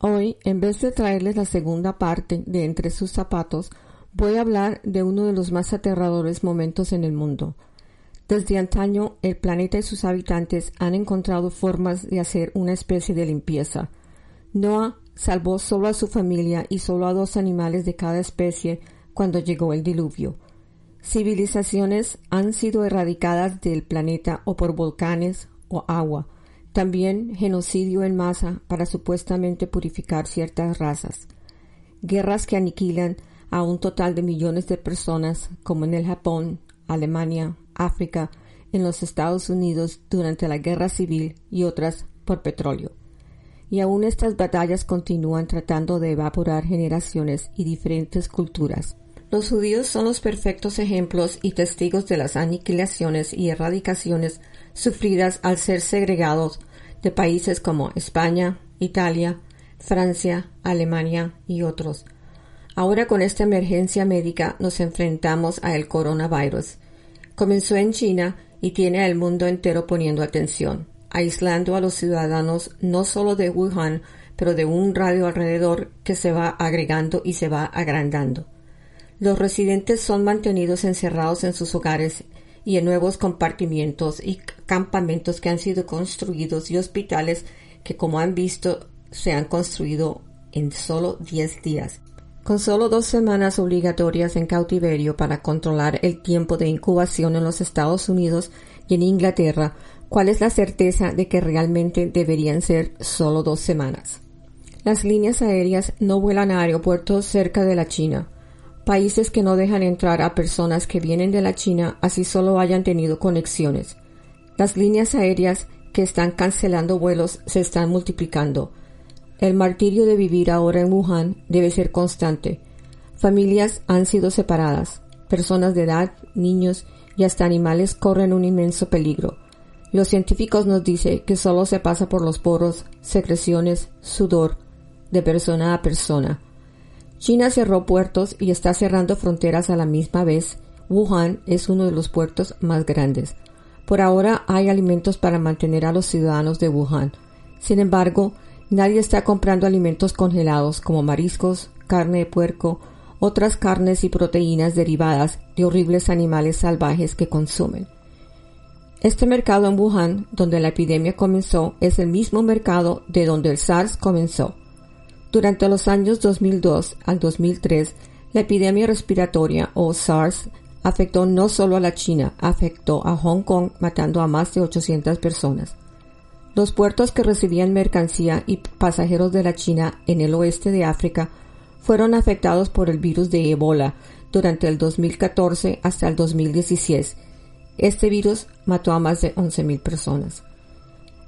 Hoy, en vez de traerles la segunda parte de Entre sus zapatos, voy a hablar de uno de los más aterradores momentos en el mundo. Desde antaño, el planeta y sus habitantes han encontrado formas de hacer una especie de limpieza. Noah salvó solo a su familia y solo a dos animales de cada especie cuando llegó el diluvio. Civilizaciones han sido erradicadas del planeta o por volcanes o agua, también genocidio en masa para supuestamente purificar ciertas razas, guerras que aniquilan a un total de millones de personas, como en el Japón, Alemania, África, en los Estados Unidos durante la guerra civil y otras por petróleo. Y aún estas batallas continúan tratando de evaporar generaciones y diferentes culturas. Los judíos son los perfectos ejemplos y testigos de las aniquilaciones y erradicaciones sufridas al ser segregados de países como España, Italia, Francia, Alemania y otros. Ahora con esta emergencia médica nos enfrentamos a el coronavirus. Comenzó en China y tiene al mundo entero poniendo atención, aislando a los ciudadanos no solo de Wuhan, pero de un radio alrededor que se va agregando y se va agrandando. Los residentes son mantenidos encerrados en sus hogares y en nuevos compartimientos y campamentos que han sido construidos y hospitales que, como han visto, se han construido en solo 10 días. Con solo dos semanas obligatorias en cautiverio para controlar el tiempo de incubación en los Estados Unidos y en Inglaterra, ¿cuál es la certeza de que realmente deberían ser solo dos semanas? Las líneas aéreas no vuelan a aeropuertos cerca de la China países que no dejan entrar a personas que vienen de la China así solo hayan tenido conexiones. Las líneas aéreas que están cancelando vuelos se están multiplicando. El martirio de vivir ahora en Wuhan debe ser constante. Familias han sido separadas. Personas de edad, niños y hasta animales corren un inmenso peligro. Los científicos nos dicen que solo se pasa por los poros, secreciones, sudor, de persona a persona. China cerró puertos y está cerrando fronteras a la misma vez. Wuhan es uno de los puertos más grandes. Por ahora hay alimentos para mantener a los ciudadanos de Wuhan. Sin embargo, nadie está comprando alimentos congelados como mariscos, carne de puerco, otras carnes y proteínas derivadas de horribles animales salvajes que consumen. Este mercado en Wuhan, donde la epidemia comenzó, es el mismo mercado de donde el SARS comenzó. Durante los años 2002 al 2003, la epidemia respiratoria o SARS afectó no solo a la China, afectó a Hong Kong matando a más de 800 personas. Los puertos que recibían mercancía y pasajeros de la China en el oeste de África fueron afectados por el virus de Ebola durante el 2014 hasta el 2016. Este virus mató a más de 11.000 personas.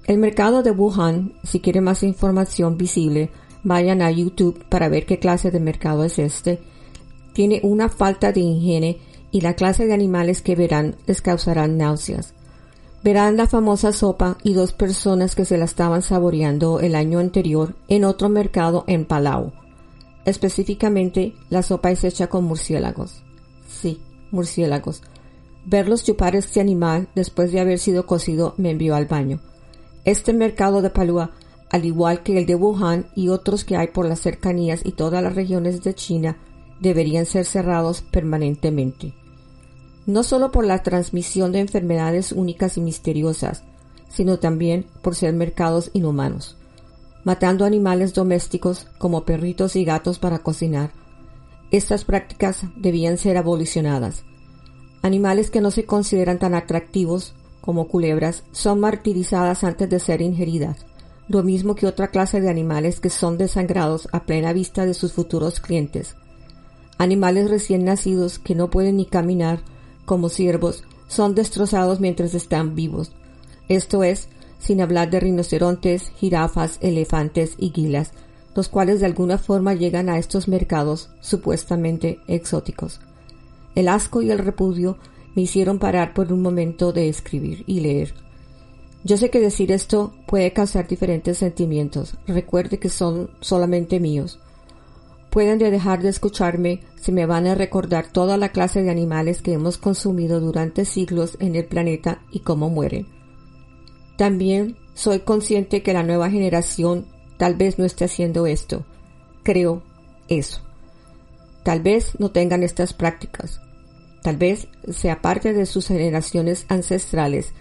El mercado de Wuhan, si quiere más información visible, vayan a YouTube para ver qué clase de mercado es este. Tiene una falta de higiene y la clase de animales que verán les causarán náuseas. Verán la famosa sopa y dos personas que se la estaban saboreando el año anterior en otro mercado en Palau. Específicamente, la sopa es hecha con murciélagos. Sí, murciélagos. Verlos chupar este animal después de haber sido cocido me envió al baño. Este mercado de Palua al igual que el de Wuhan y otros que hay por las cercanías y todas las regiones de China, deberían ser cerrados permanentemente. No solo por la transmisión de enfermedades únicas y misteriosas, sino también por ser mercados inhumanos, matando animales domésticos como perritos y gatos para cocinar. Estas prácticas debían ser abolicionadas. Animales que no se consideran tan atractivos como culebras son martirizadas antes de ser ingeridas lo mismo que otra clase de animales que son desangrados a plena vista de sus futuros clientes. Animales recién nacidos que no pueden ni caminar, como ciervos, son destrozados mientras están vivos. Esto es, sin hablar de rinocerontes, jirafas, elefantes y guilas, los cuales de alguna forma llegan a estos mercados supuestamente exóticos. El asco y el repudio me hicieron parar por un momento de escribir y leer. Yo sé que decir esto puede causar diferentes sentimientos. Recuerde que son solamente míos. Pueden dejar de escucharme si me van a recordar toda la clase de animales que hemos consumido durante siglos en el planeta y cómo mueren. También soy consciente que la nueva generación tal vez no esté haciendo esto. Creo eso. Tal vez no tengan estas prácticas. Tal vez sea parte de sus generaciones ancestrales,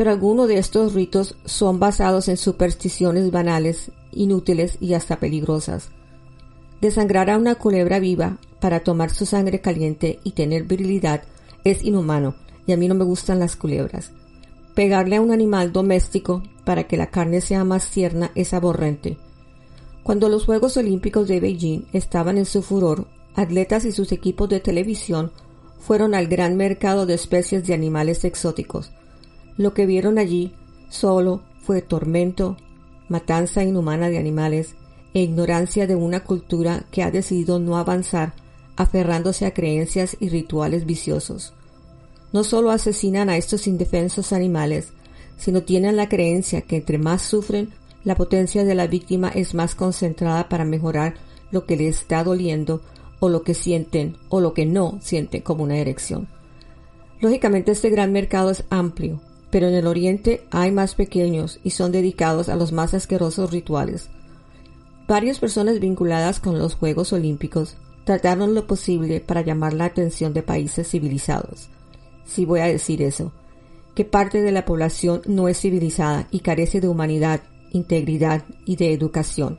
pero algunos de estos ritos son basados en supersticiones banales, inútiles y hasta peligrosas. Desangrar a una culebra viva para tomar su sangre caliente y tener virilidad es inhumano, y a mí no me gustan las culebras. Pegarle a un animal doméstico para que la carne sea más tierna es aborrente. Cuando los Juegos Olímpicos de Beijing estaban en su furor, atletas y sus equipos de televisión fueron al gran mercado de especies de animales exóticos. Lo que vieron allí solo fue tormento, matanza inhumana de animales e ignorancia de una cultura que ha decidido no avanzar aferrándose a creencias y rituales viciosos. No solo asesinan a estos indefensos animales, sino tienen la creencia que entre más sufren, la potencia de la víctima es más concentrada para mejorar lo que les está doliendo o lo que sienten o lo que no sienten como una erección. Lógicamente este gran mercado es amplio, pero en el Oriente hay más pequeños y son dedicados a los más asquerosos rituales. Varias personas vinculadas con los Juegos Olímpicos trataron lo posible para llamar la atención de países civilizados. Si voy a decir eso, que parte de la población no es civilizada y carece de humanidad, integridad y de educación.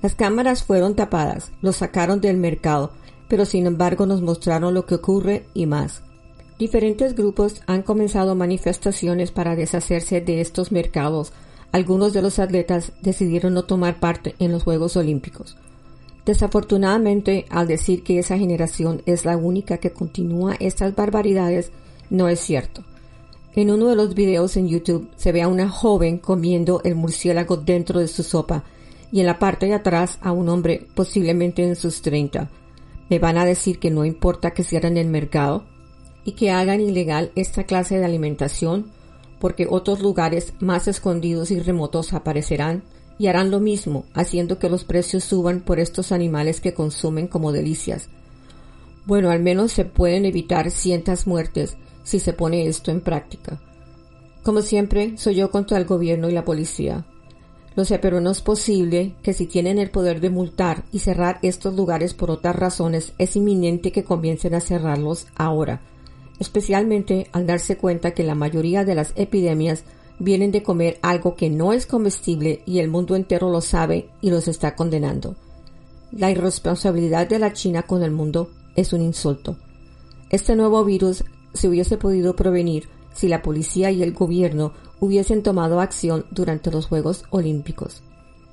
Las cámaras fueron tapadas, los sacaron del mercado, pero sin embargo nos mostraron lo que ocurre y más. Diferentes grupos han comenzado manifestaciones para deshacerse de estos mercados. Algunos de los atletas decidieron no tomar parte en los Juegos Olímpicos. Desafortunadamente, al decir que esa generación es la única que continúa estas barbaridades, no es cierto. En uno de los videos en YouTube se ve a una joven comiendo el murciélago dentro de su sopa y en la parte de atrás a un hombre posiblemente en sus 30. ¿Me van a decir que no importa que cierren el mercado y que hagan ilegal esta clase de alimentación porque otros lugares más escondidos y remotos aparecerán y harán lo mismo, haciendo que los precios suban por estos animales que consumen como delicias? Bueno, al menos se pueden evitar cientas muertes si se pone esto en práctica. Como siempre, soy yo contra el gobierno y la policía. Lo sé, pero no es posible que si tienen el poder de multar y cerrar estos lugares por otras razones, es inminente que comiencen a cerrarlos ahora, especialmente al darse cuenta que la mayoría de las epidemias vienen de comer algo que no es comestible y el mundo entero lo sabe y los está condenando. La irresponsabilidad de la China con el mundo es un insulto. Este nuevo virus se hubiese podido prevenir si la policía y el gobierno hubiesen tomado acción durante los Juegos Olímpicos.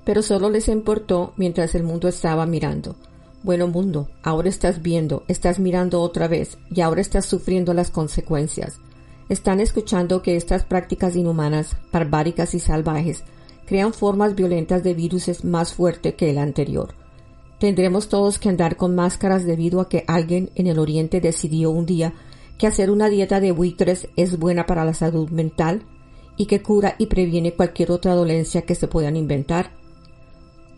Pero solo les importó mientras el mundo estaba mirando. Bueno mundo, ahora estás viendo, estás mirando otra vez y ahora estás sufriendo las consecuencias. Están escuchando que estas prácticas inhumanas, barbáricas y salvajes crean formas violentas de virus más fuerte que el anterior. Tendremos todos que andar con máscaras debido a que alguien en el Oriente decidió un día que hacer una dieta de buitres es buena para la salud mental y que cura y previene cualquier otra dolencia que se puedan inventar.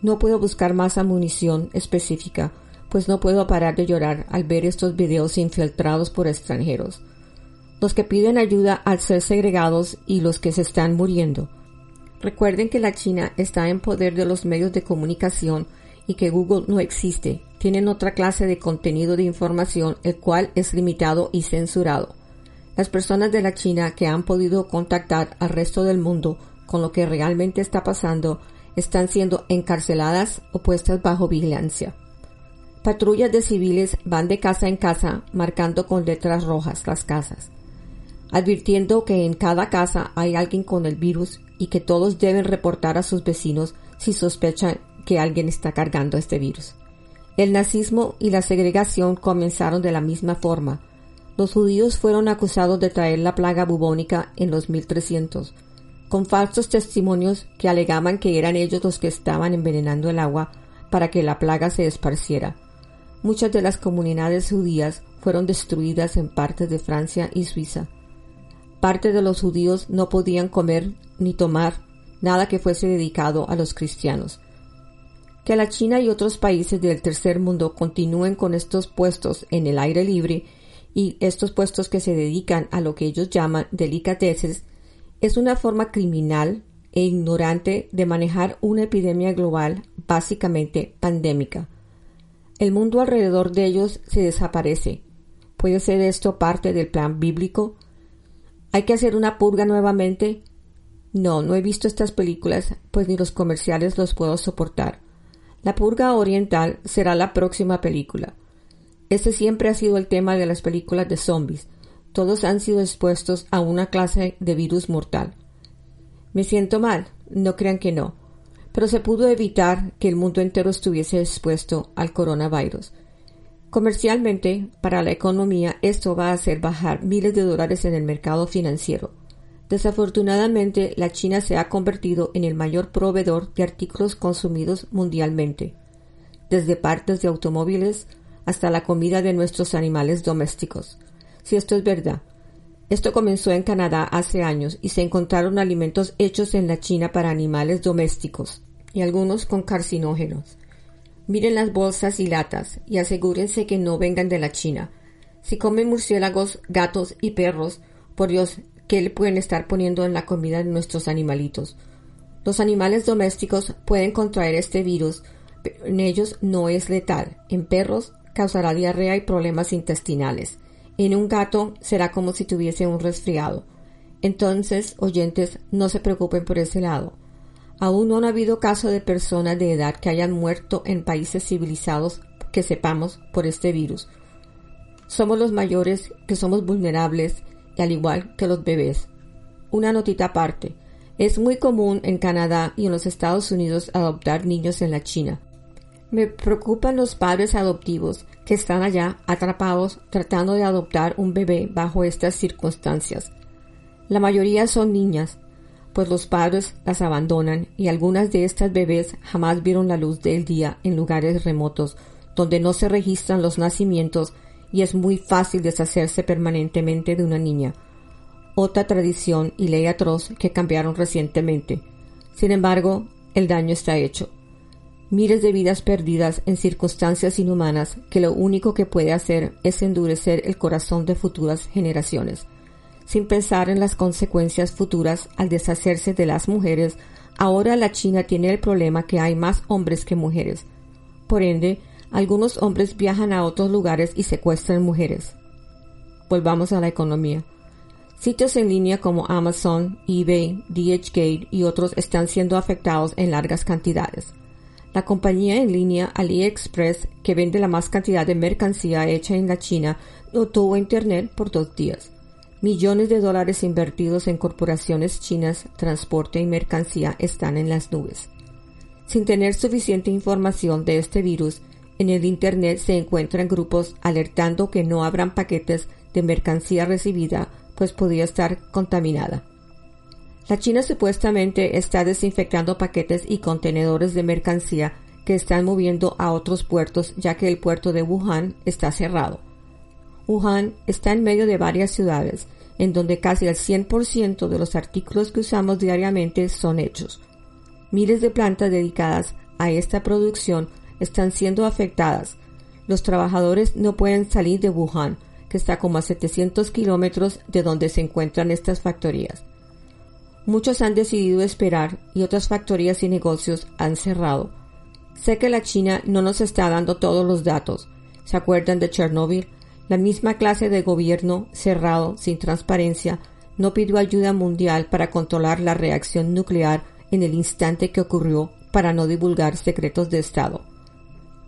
No puedo buscar más munición específica, pues no puedo parar de llorar al ver estos videos infiltrados por extranjeros. Los que piden ayuda al ser segregados y los que se están muriendo. Recuerden que la China está en poder de los medios de comunicación y que Google no existe. Tienen otra clase de contenido de información el cual es limitado y censurado. Las personas de la China que han podido contactar al resto del mundo con lo que realmente está pasando están siendo encarceladas o puestas bajo vigilancia. Patrullas de civiles van de casa en casa marcando con letras rojas las casas, advirtiendo que en cada casa hay alguien con el virus y que todos deben reportar a sus vecinos si sospechan que alguien está cargando este virus. El nazismo y la segregación comenzaron de la misma forma, los judíos fueron acusados de traer la plaga bubónica en los 1300, con falsos testimonios que alegaban que eran ellos los que estaban envenenando el agua para que la plaga se esparciera. Muchas de las comunidades judías fueron destruidas en partes de Francia y Suiza. Parte de los judíos no podían comer ni tomar nada que fuese dedicado a los cristianos. Que la China y otros países del tercer mundo continúen con estos puestos en el aire libre y estos puestos que se dedican a lo que ellos llaman delicateces es una forma criminal e ignorante de manejar una epidemia global básicamente pandémica. El mundo alrededor de ellos se desaparece. ¿Puede ser esto parte del plan bíblico? ¿Hay que hacer una purga nuevamente? No, no he visto estas películas, pues ni los comerciales los puedo soportar. La purga oriental será la próxima película. Este siempre ha sido el tema de las películas de zombies. Todos han sido expuestos a una clase de virus mortal. Me siento mal, no crean que no pero se pudo evitar que el mundo entero estuviese expuesto al coronavirus. Comercialmente, para la economía, esto va a hacer bajar miles de dólares en el mercado financiero. Desafortunadamente, la China se ha convertido en el mayor proveedor de artículos consumidos mundialmente, desde partes de automóviles hasta la comida de nuestros animales domésticos. Si esto es verdad, esto comenzó en Canadá hace años y se encontraron alimentos hechos en la China para animales domésticos y algunos con carcinógenos. Miren las bolsas y latas y asegúrense que no vengan de la China. Si comen murciélagos, gatos y perros, por Dios, ¿qué le pueden estar poniendo en la comida de nuestros animalitos? Los animales domésticos pueden contraer este virus, pero en ellos no es letal. En perros causará diarrea y problemas intestinales. En un gato será como si tuviese un resfriado. Entonces, oyentes, no se preocupen por ese lado. Aún no ha habido caso de personas de edad que hayan muerto en países civilizados que sepamos por este virus. Somos los mayores que somos vulnerables y al igual que los bebés. Una notita aparte. Es muy común en Canadá y en los Estados Unidos adoptar niños en la China. Me preocupan los padres adoptivos que están allá atrapados tratando de adoptar un bebé bajo estas circunstancias. La mayoría son niñas, pues los padres las abandonan y algunas de estas bebés jamás vieron la luz del día en lugares remotos donde no se registran los nacimientos y es muy fácil deshacerse permanentemente de una niña. Otra tradición y ley atroz que cambiaron recientemente. Sin embargo, el daño está hecho. Miles de vidas perdidas en circunstancias inhumanas que lo único que puede hacer es endurecer el corazón de futuras generaciones sin pensar en las consecuencias futuras al deshacerse de las mujeres, ahora la China tiene el problema que hay más hombres que mujeres. Por ende, algunos hombres viajan a otros lugares y secuestran mujeres. Volvamos a la economía. Sitios en línea como Amazon, eBay, DHgate y otros están siendo afectados en largas cantidades. La compañía en línea AliExpress, que vende la más cantidad de mercancía hecha en la China, no tuvo internet por dos días. Millones de dólares invertidos en corporaciones chinas, transporte y mercancía están en las nubes. Sin tener suficiente información de este virus, en el Internet se encuentran grupos alertando que no habrán paquetes de mercancía recibida, pues podría estar contaminada. La China supuestamente está desinfectando paquetes y contenedores de mercancía que están moviendo a otros puertos ya que el puerto de Wuhan está cerrado. Wuhan está en medio de varias ciudades, en donde casi el 100% de los artículos que usamos diariamente son hechos. Miles de plantas dedicadas a esta producción están siendo afectadas. Los trabajadores no pueden salir de Wuhan, que está como a 700 kilómetros de donde se encuentran estas factorías. Muchos han decidido esperar y otras factorías y negocios han cerrado. Sé que la China no nos está dando todos los datos. ¿Se acuerdan de Chernóbil? La misma clase de gobierno cerrado, sin transparencia, no pidió ayuda mundial para controlar la reacción nuclear en el instante que ocurrió para no divulgar secretos de Estado.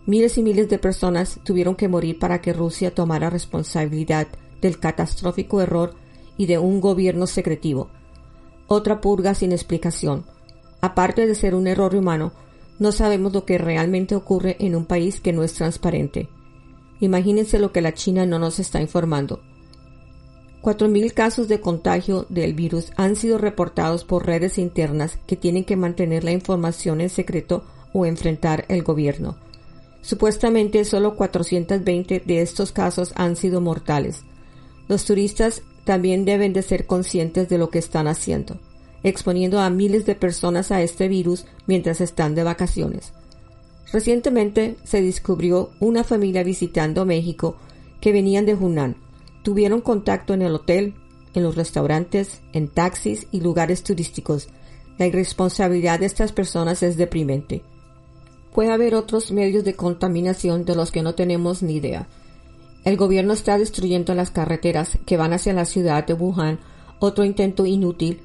Miles y miles de personas tuvieron que morir para que Rusia tomara responsabilidad del catastrófico error y de un gobierno secretivo. Otra purga sin explicación. Aparte de ser un error humano, no sabemos lo que realmente ocurre en un país que no es transparente. Imagínense lo que la China no nos está informando. 4.000 casos de contagio del virus han sido reportados por redes internas que tienen que mantener la información en secreto o enfrentar el gobierno. Supuestamente solo 420 de estos casos han sido mortales. Los turistas también deben de ser conscientes de lo que están haciendo, exponiendo a miles de personas a este virus mientras están de vacaciones. Recientemente se descubrió una familia visitando México que venían de Hunan. Tuvieron contacto en el hotel, en los restaurantes, en taxis y lugares turísticos. La irresponsabilidad de estas personas es deprimente. Puede haber otros medios de contaminación de los que no tenemos ni idea. El gobierno está destruyendo las carreteras que van hacia la ciudad de Wuhan, otro intento inútil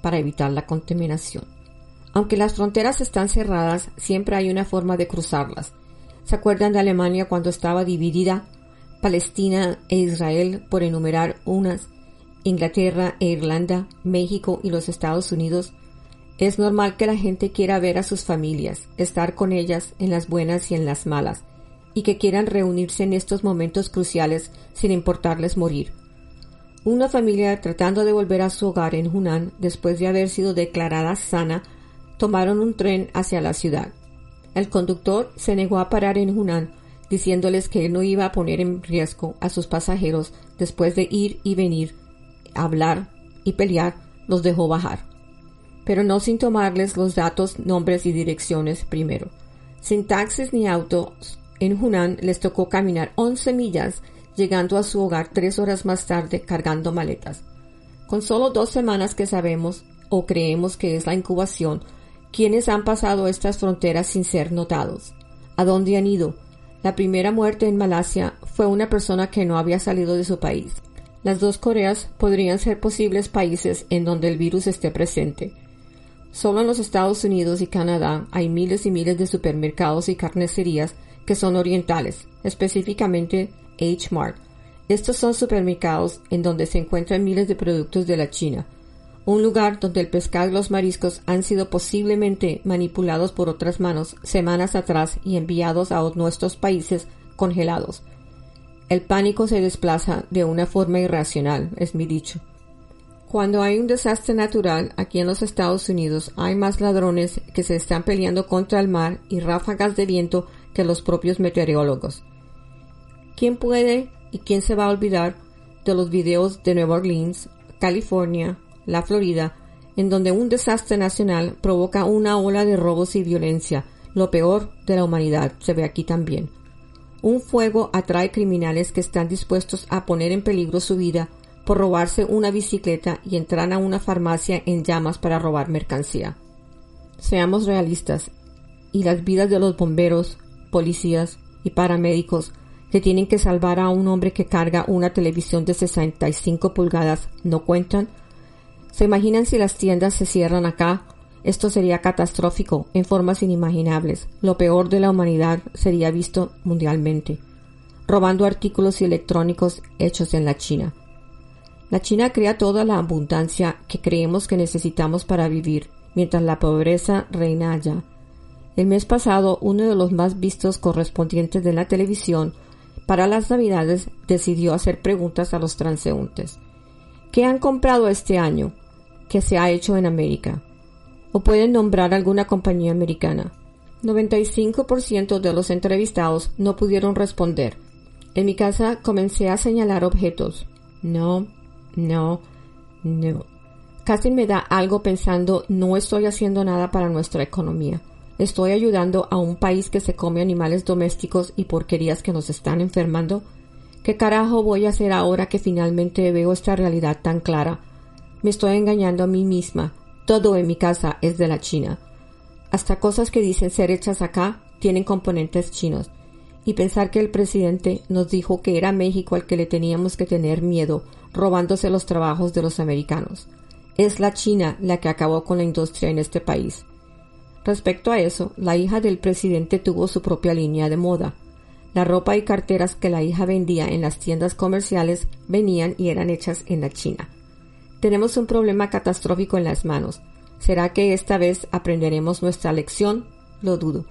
para evitar la contaminación. Aunque las fronteras están cerradas, siempre hay una forma de cruzarlas. ¿Se acuerdan de Alemania cuando estaba dividida Palestina e Israel por enumerar unas, Inglaterra e Irlanda, México y los Estados Unidos? Es normal que la gente quiera ver a sus familias, estar con ellas en las buenas y en las malas, y que quieran reunirse en estos momentos cruciales sin importarles morir. Una familia tratando de volver a su hogar en Hunan después de haber sido declarada sana tomaron un tren hacia la ciudad. El conductor se negó a parar en Hunan, diciéndoles que él no iba a poner en riesgo a sus pasajeros después de ir y venir, hablar y pelear, los dejó bajar. Pero no sin tomarles los datos, nombres y direcciones primero. Sin taxis ni autos, en Hunan les tocó caminar 11 millas, llegando a su hogar tres horas más tarde cargando maletas. Con solo dos semanas que sabemos o creemos que es la incubación, ¿Quiénes han pasado estas fronteras sin ser notados? ¿A dónde han ido? La primera muerte en Malasia fue una persona que no había salido de su país. Las dos Coreas podrían ser posibles países en donde el virus esté presente. Solo en los Estados Unidos y Canadá hay miles y miles de supermercados y carnicerías que son orientales, específicamente H-Mart. Estos son supermercados en donde se encuentran miles de productos de la China, un lugar donde el pescado y los mariscos han sido posiblemente manipulados por otras manos semanas atrás y enviados a nuestros países congelados. El pánico se desplaza de una forma irracional, es mi dicho. Cuando hay un desastre natural aquí en los Estados Unidos hay más ladrones que se están peleando contra el mar y ráfagas de viento que los propios meteorólogos. ¿Quién puede y quién se va a olvidar de los videos de Nueva Orleans, California, la Florida, en donde un desastre nacional provoca una ola de robos y violencia, lo peor de la humanidad se ve aquí también. Un fuego atrae criminales que están dispuestos a poner en peligro su vida por robarse una bicicleta y entrar a una farmacia en llamas para robar mercancía. Seamos realistas, y las vidas de los bomberos, policías y paramédicos que tienen que salvar a un hombre que carga una televisión de 65 pulgadas no cuentan ¿Se imaginan si las tiendas se cierran acá? Esto sería catastrófico en formas inimaginables. Lo peor de la humanidad sería visto mundialmente, robando artículos electrónicos hechos en la China. La China crea toda la abundancia que creemos que necesitamos para vivir, mientras la pobreza reina allá. El mes pasado, uno de los más vistos correspondientes de la televisión para las Navidades decidió hacer preguntas a los transeúntes. ¿Qué han comprado este año? que se ha hecho en América. O pueden nombrar alguna compañía americana. 95% de los entrevistados no pudieron responder. En mi casa comencé a señalar objetos. No, no, no. Casi me da algo pensando no estoy haciendo nada para nuestra economía. Estoy ayudando a un país que se come animales domésticos y porquerías que nos están enfermando. ¿Qué carajo voy a hacer ahora que finalmente veo esta realidad tan clara? Me estoy engañando a mí misma. Todo en mi casa es de la China. Hasta cosas que dicen ser hechas acá tienen componentes chinos. Y pensar que el presidente nos dijo que era México al que le teníamos que tener miedo, robándose los trabajos de los americanos. Es la China la que acabó con la industria en este país. Respecto a eso, la hija del presidente tuvo su propia línea de moda. La ropa y carteras que la hija vendía en las tiendas comerciales venían y eran hechas en la China. Tenemos un problema catastrófico en las manos. ¿Será que esta vez aprenderemos nuestra lección? Lo dudo.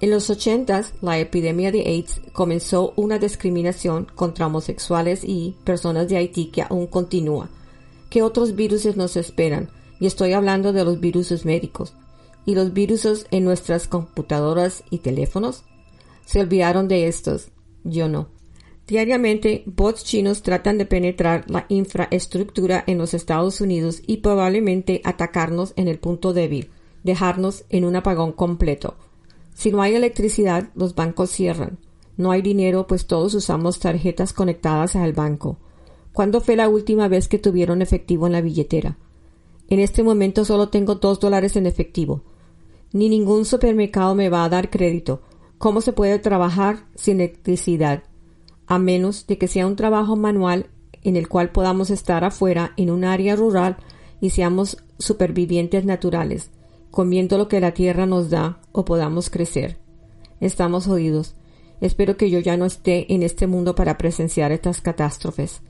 En los ochentas, la epidemia de AIDS comenzó una discriminación contra homosexuales y personas de Haití que aún continúa. ¿Qué otros virus nos esperan? Y estoy hablando de los virus médicos. ¿Y los virus en nuestras computadoras y teléfonos? Se olvidaron de estos. Yo no. Diariamente, bots chinos tratan de penetrar la infraestructura en los Estados Unidos y probablemente atacarnos en el punto débil, dejarnos en un apagón completo. Si no hay electricidad, los bancos cierran. No hay dinero, pues todos usamos tarjetas conectadas al banco. ¿Cuándo fue la última vez que tuvieron efectivo en la billetera? En este momento solo tengo dos dólares en efectivo. Ni ningún supermercado me va a dar crédito. ¿Cómo se puede trabajar sin electricidad? A menos de que sea un trabajo manual en el cual podamos estar afuera en un área rural y seamos supervivientes naturales, comiendo lo que la tierra nos da o podamos crecer. Estamos jodidos. Espero que yo ya no esté en este mundo para presenciar estas catástrofes.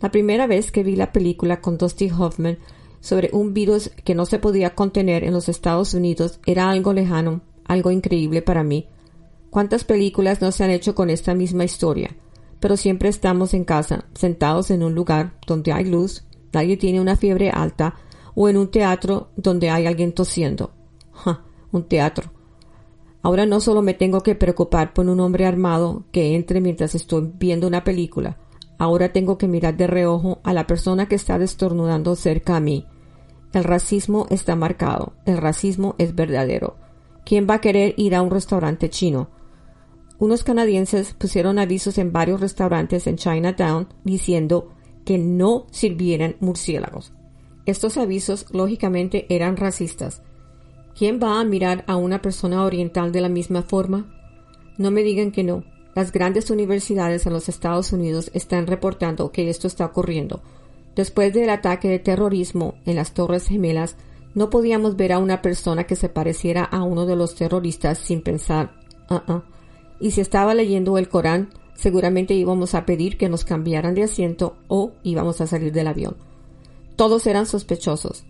La primera vez que vi la película con Dusty Hoffman sobre un virus que no se podía contener en los Estados Unidos era algo lejano, algo increíble para mí. ¿Cuántas películas no se han hecho con esta misma historia? Pero siempre estamos en casa, sentados en un lugar donde hay luz, nadie tiene una fiebre alta, o en un teatro donde hay alguien tosiendo. ¡Ja! Un teatro. Ahora no solo me tengo que preocupar por un hombre armado que entre mientras estoy viendo una película, ahora tengo que mirar de reojo a la persona que está destornudando cerca a mí. El racismo está marcado, el racismo es verdadero. ¿Quién va a querer ir a un restaurante chino? Unos canadienses pusieron avisos en varios restaurantes en Chinatown diciendo que no sirvieran murciélagos. Estos avisos lógicamente eran racistas. ¿Quién va a mirar a una persona oriental de la misma forma? No me digan que no. Las grandes universidades en los Estados Unidos están reportando que esto está ocurriendo. Después del ataque de terrorismo en las Torres Gemelas, no podíamos ver a una persona que se pareciera a uno de los terroristas sin pensar, uh y si estaba leyendo el Corán, seguramente íbamos a pedir que nos cambiaran de asiento o íbamos a salir del avión. Todos eran sospechosos.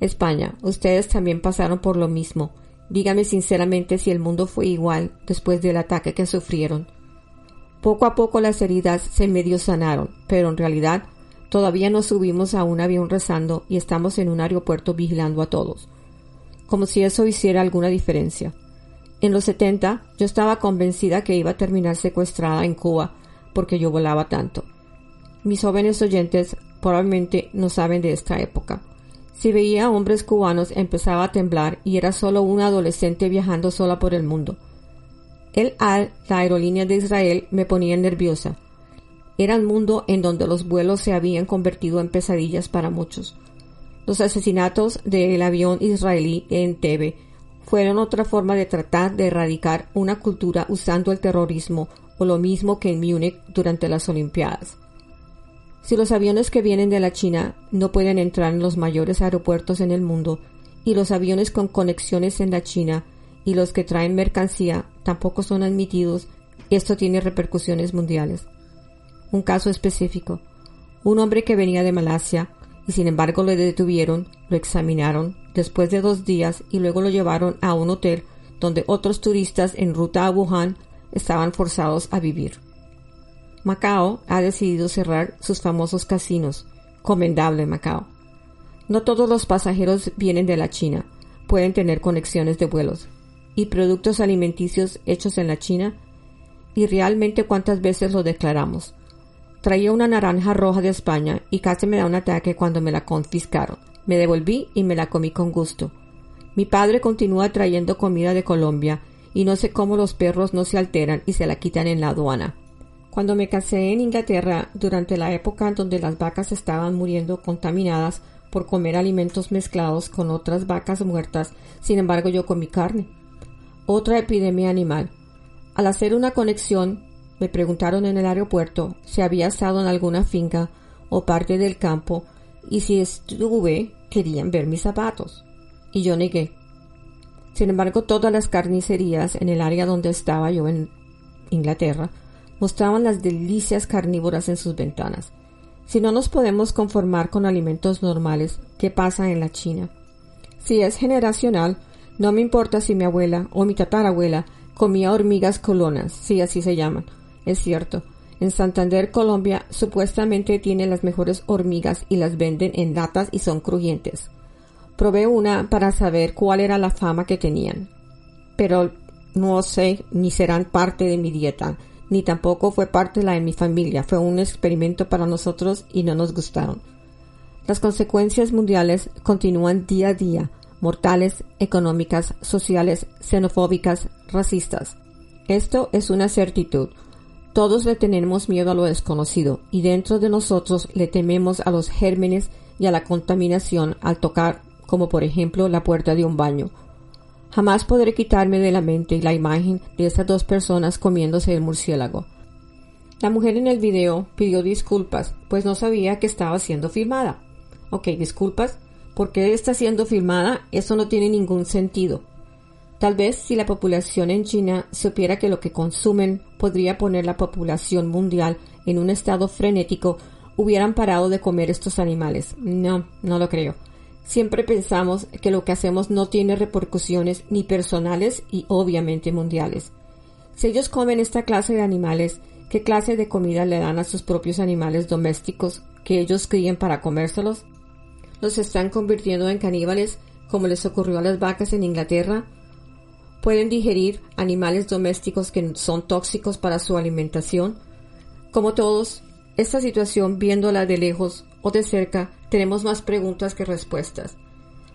España, ustedes también pasaron por lo mismo. Dígame sinceramente si el mundo fue igual después del ataque que sufrieron. Poco a poco las heridas se medio sanaron, pero en realidad todavía nos subimos a un avión rezando y estamos en un aeropuerto vigilando a todos. Como si eso hiciera alguna diferencia. En los 70 yo estaba convencida que iba a terminar secuestrada en Cuba porque yo volaba tanto. Mis jóvenes oyentes probablemente no saben de esta época. Si veía hombres cubanos empezaba a temblar y era solo una adolescente viajando sola por el mundo. El AL, la aerolínea de Israel, me ponía nerviosa. Era un mundo en donde los vuelos se habían convertido en pesadillas para muchos. Los asesinatos del avión israelí en Tebe fueron otra forma de tratar de erradicar una cultura usando el terrorismo o lo mismo que en Múnich durante las Olimpiadas. Si los aviones que vienen de la China no pueden entrar en los mayores aeropuertos en el mundo y los aviones con conexiones en la China y los que traen mercancía tampoco son admitidos, esto tiene repercusiones mundiales. Un caso específico. Un hombre que venía de Malasia y sin embargo le detuvieron, lo examinaron después de dos días y luego lo llevaron a un hotel donde otros turistas en ruta a Wuhan estaban forzados a vivir. Macao ha decidido cerrar sus famosos casinos. Comendable Macao. No todos los pasajeros vienen de la China, pueden tener conexiones de vuelos y productos alimenticios hechos en la China. ¿Y realmente cuántas veces lo declaramos? Traía una naranja roja de España y casi me da un ataque cuando me la confiscaron. Me devolví y me la comí con gusto. Mi padre continúa trayendo comida de Colombia y no sé cómo los perros no se alteran y se la quitan en la aduana. Cuando me casé en Inglaterra, durante la época en donde las vacas estaban muriendo contaminadas por comer alimentos mezclados con otras vacas muertas, sin embargo yo comí carne. Otra epidemia animal. Al hacer una conexión me preguntaron en el aeropuerto si había estado en alguna finca o parte del campo y si estuve querían ver mis zapatos. Y yo negué. Sin embargo, todas las carnicerías en el área donde estaba yo en Inglaterra mostraban las delicias carnívoras en sus ventanas. Si no nos podemos conformar con alimentos normales, ¿qué pasa en la China? Si es generacional, no me importa si mi abuela o mi tatarabuela comía hormigas colonas, si así se llaman, es cierto. En Santander, Colombia, supuestamente tiene las mejores hormigas y las venden en latas y son crujientes. Probé una para saber cuál era la fama que tenían. Pero no sé ni serán parte de mi dieta, ni tampoco fue parte la de mi familia. Fue un experimento para nosotros y no nos gustaron. Las consecuencias mundiales continúan día a día, mortales, económicas, sociales, xenofóbicas, racistas. Esto es una certitud. Todos le tenemos miedo a lo desconocido y dentro de nosotros le tememos a los gérmenes y a la contaminación al tocar, como por ejemplo la puerta de un baño. Jamás podré quitarme de la mente la imagen de estas dos personas comiéndose el murciélago. La mujer en el video pidió disculpas, pues no sabía que estaba siendo filmada. Ok, disculpas. ¿Por qué está siendo filmada? Eso no tiene ningún sentido. Tal vez si la población en China supiera que lo que consumen podría poner la población mundial en un estado frenético, hubieran parado de comer estos animales. No, no lo creo. Siempre pensamos que lo que hacemos no tiene repercusiones ni personales y obviamente mundiales. Si ellos comen esta clase de animales, ¿qué clase de comida le dan a sus propios animales domésticos que ellos críen para comérselos? ¿Los están convirtiendo en caníbales como les ocurrió a las vacas en Inglaterra? ¿Pueden digerir animales domésticos que son tóxicos para su alimentación? Como todos, esta situación viéndola de lejos o de cerca tenemos más preguntas que respuestas.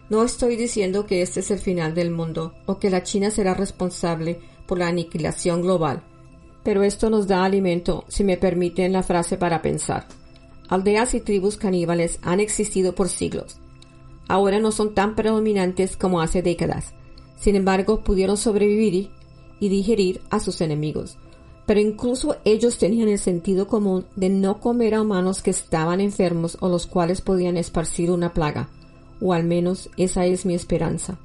No estoy diciendo que este es el final del mundo o que la China será responsable por la aniquilación global, pero esto nos da alimento, si me permiten la frase para pensar. Aldeas y tribus caníbales han existido por siglos. Ahora no son tan predominantes como hace décadas. Sin embargo, pudieron sobrevivir y digerir a sus enemigos pero incluso ellos tenían el sentido común de no comer a humanos que estaban enfermos o los cuales podían esparcir una plaga, o al menos esa es mi esperanza.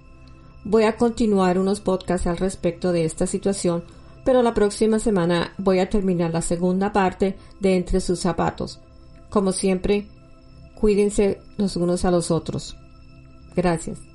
Voy a continuar unos podcasts al respecto de esta situación, pero la próxima semana voy a terminar la segunda parte de Entre sus zapatos. Como siempre, cuídense los unos a los otros. Gracias.